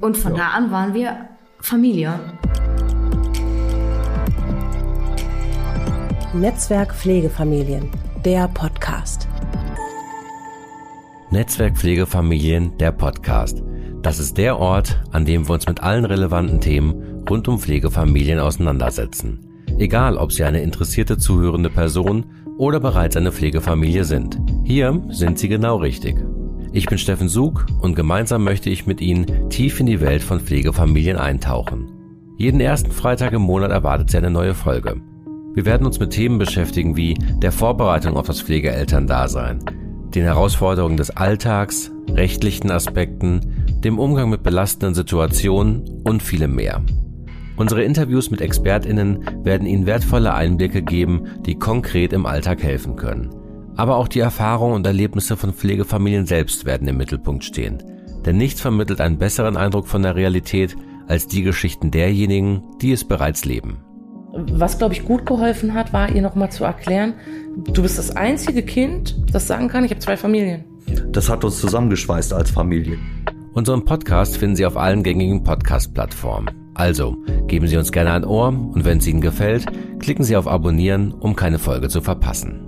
Und von ja. da an waren wir Familie. Netzwerk Pflegefamilien, der Podcast. Netzwerk Pflegefamilien, der Podcast. Das ist der Ort, an dem wir uns mit allen relevanten Themen rund um Pflegefamilien auseinandersetzen. Egal, ob Sie eine interessierte zuhörende Person oder bereits eine Pflegefamilie sind. Hier sind Sie genau richtig. Ich bin Steffen Sug und gemeinsam möchte ich mit Ihnen tief in die Welt von Pflegefamilien eintauchen. Jeden ersten Freitag im Monat erwartet Sie eine neue Folge. Wir werden uns mit Themen beschäftigen wie der Vorbereitung auf das Pflegeelterndasein, den Herausforderungen des Alltags, rechtlichen Aspekten, dem Umgang mit belastenden Situationen und vielem mehr. Unsere Interviews mit Expertinnen werden Ihnen wertvolle Einblicke geben, die konkret im Alltag helfen können. Aber auch die Erfahrungen und Erlebnisse von Pflegefamilien selbst werden im Mittelpunkt stehen. Denn nichts vermittelt einen besseren Eindruck von der Realität als die Geschichten derjenigen, die es bereits leben. Was, glaube ich, gut geholfen hat, war ihr nochmal zu erklären, du bist das einzige Kind, das sagen kann, ich habe zwei Familien. Das hat uns zusammengeschweißt als Familie. Unseren Podcast finden Sie auf allen gängigen Podcast-Plattformen. Also, geben Sie uns gerne ein Ohr und wenn es Ihnen gefällt, klicken Sie auf Abonnieren, um keine Folge zu verpassen.